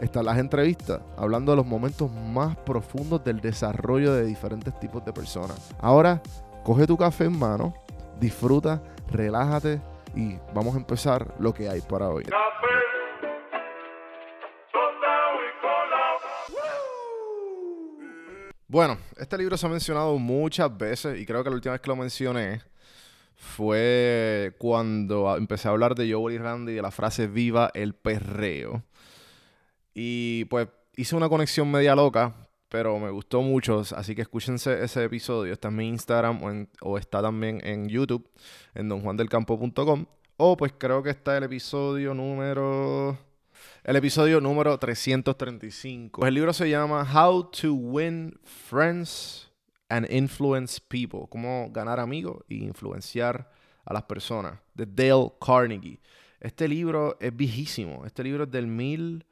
están las entrevistas, hablando de los momentos más profundos del desarrollo de diferentes tipos de personas. Ahora, coge tu café en mano, disfruta, relájate y vamos a empezar lo que hay para hoy. Bueno, este libro se ha mencionado muchas veces y creo que la última vez que lo mencioné fue cuando empecé a hablar de Joel y Randy y de la frase viva el perreo. Y pues hice una conexión media loca, pero me gustó mucho, así que escúchense ese episodio, está en mi Instagram o, está también en YouTube, en donjuandelcampo.com. O pues creo que está el episodio número... El episodio número 335. El libro se llama How to Win Friends and Influence People. Cómo ganar amigos e influenciar a las personas. De Dale Carnegie. Este libro es viejísimo. Este libro es del 1936.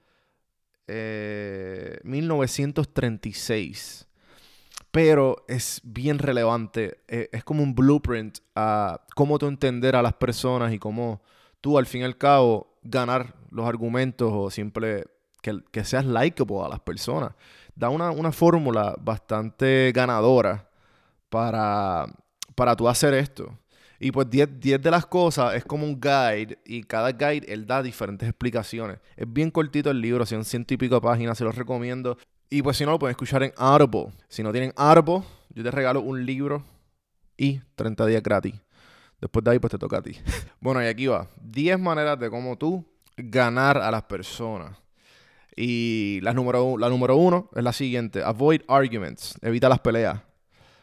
Eh, Pero es bien relevante. Eh, es como un blueprint a cómo tú entender a las personas y cómo tú al fin y al cabo ganar los argumentos o simple que, que seas likeable a las personas. Da una, una fórmula bastante ganadora para, para tú hacer esto. Y pues 10 de las cosas es como un guide y cada guide él da diferentes explicaciones. Es bien cortito el libro, son ciento y pico páginas, se los recomiendo. Y pues si no, lo pueden escuchar en Audible. Si no tienen Audible, yo te regalo un libro y 30 días gratis. Después de ahí, pues te toca a ti. bueno, y aquí va. 10 maneras de cómo tú ganar a las personas. Y la número, la número uno es la siguiente. Avoid arguments. Evita las peleas.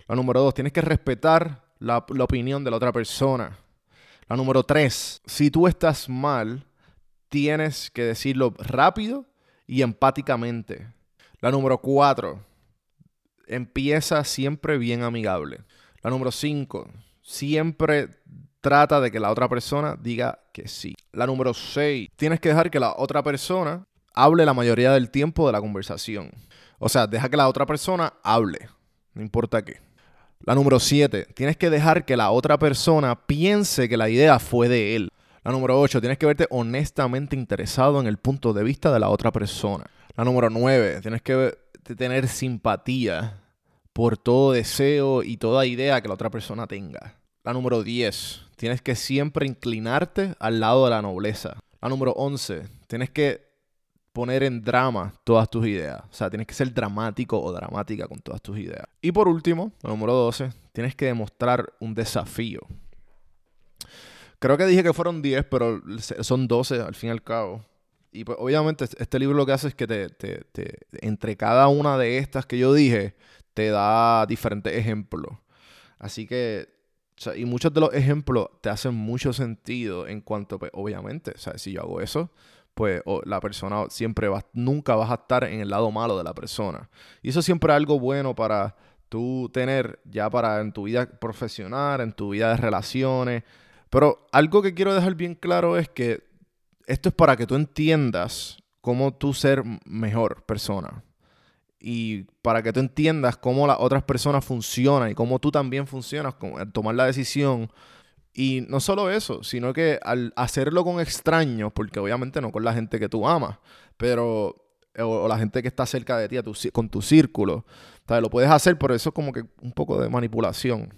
La número dos, tienes que respetar la, opinión de la otra persona. La número tres, si tú estás mal, tienes que decirlo rápido y empáticamente. La número cuatro, empieza siempre bien amigable. La número cinco, siempre trata de que la otra persona diga que sí. La número 6, tienes que dejar que la otra persona hable la mayoría del tiempo de la conversación. O sea, deja que la otra persona hable, no importa qué. La número 7, tienes que dejar que la otra persona piense que la idea fue de él. La número 8, tienes que verte honestamente interesado en el punto de vista de la otra persona. La número 9, tienes que tener simpatía por todo deseo y toda idea que la otra persona tenga. La número 10, tienes que siempre inclinarte al lado de la nobleza. La número 11, tienes que poner en drama todas tus ideas. O sea, tienes que ser dramático o dramática con todas tus ideas. Y por último, número 12, tienes que demostrar un desafío. Creo que dije que fueron 10, pero son 12 al fin y al cabo. Y pues obviamente este libro lo que hace es que te, te, entre cada una de estas que yo dije, te da diferentes ejemplos. Así que y muchos de los ejemplos te hacen mucho sentido en cuanto, pues, obviamente, o sea, si yo hago eso, pues la persona siempre va, nunca vas a estar en el lado malo de la persona. Y eso siempre es algo bueno para tú tener ya para en tu vida profesional, en tu vida de relaciones. Pero algo que quiero dejar bien claro es que esto es para que tú entiendas cómo tú ser mejor persona y para que tú entiendas cómo las otras personas funcionan y cómo tú también funcionas, al tomar la decisión. Y no solo eso, sino que al hacerlo con extraños, porque obviamente no con la gente que tú amas, pero o, la gente que está cerca de ti, con tu círculo. Lo puedes hacer, pero eso es como que un poco de manipulación.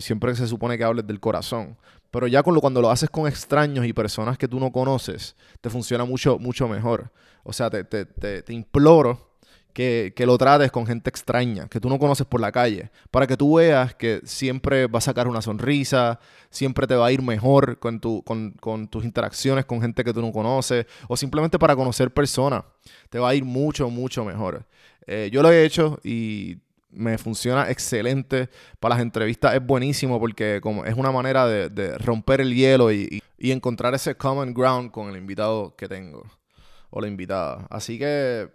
siempre se supone que hables del corazón. Pero ya con lo, cuando lo haces con extraños y personas que tú no conoces, te funciona mucho, mucho mejor. O sea, te, te, te imploro que, lo trates con gente extraña, que tú no conoces por la calle, para que tú veas que siempre va a sacar una sonrisa, siempre te va a ir mejor con, tu, con, tus interacciones con gente que tú no conoces, o simplemente para conocer personas, te va a ir mucho, mucho mejor. Eh, yo lo he hecho y me funciona excelente. Para las entrevistas es buenísimo porque como es una manera de, romper el hielo y, y encontrar ese common ground con el invitado que tengo o la invitada. Así que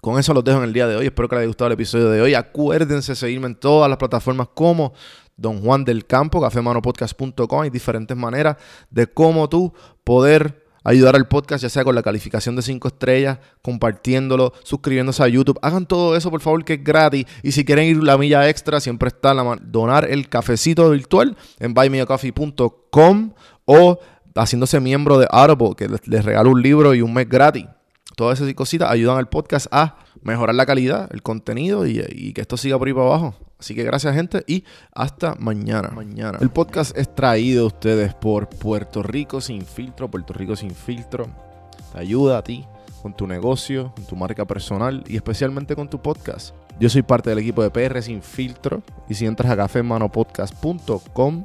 Con eso los dejo en el día de hoy. Espero que les haya gustado el episodio de hoy. Acuérdense de seguirme en todas las plataformas como Don Juan del Campo, cafemanopodcast.com. Hay diferentes maneras de cómo tú poder ayudar al podcast, ya sea con la calificación de 5 estrellas, compartiéndolo, suscribiéndose a YouTube. Hagan todo eso, por favor, que es gratis. Y si quieren ir la milla extra, siempre está la donar el cafecito virtual en buymeacoffee.com o haciéndose miembro de Audible, que les, regalo un libro y un mes gratis. Todas esas cositas ayudan al podcast a mejorar la calidad, el contenido y, y que esto siga por ahí para abajo. Así que gracias gente y hasta mañana. mañana. El podcast es traído a ustedes por Puerto Rico sin filtro. Puerto Rico sin filtro te ayuda a ti con tu negocio, con tu marca personal y especialmente con tu podcast. Yo soy parte del equipo de PR Sin Filtro y si entras a cafemanopodcast.com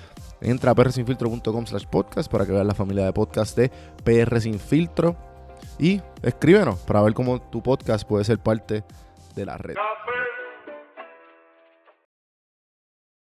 Entra a prsinfiltro.com slash podcast para que veas la familia de podcast de PR Sin Filtro. Y escríbenos para ver cómo tu podcast puede ser parte de la red.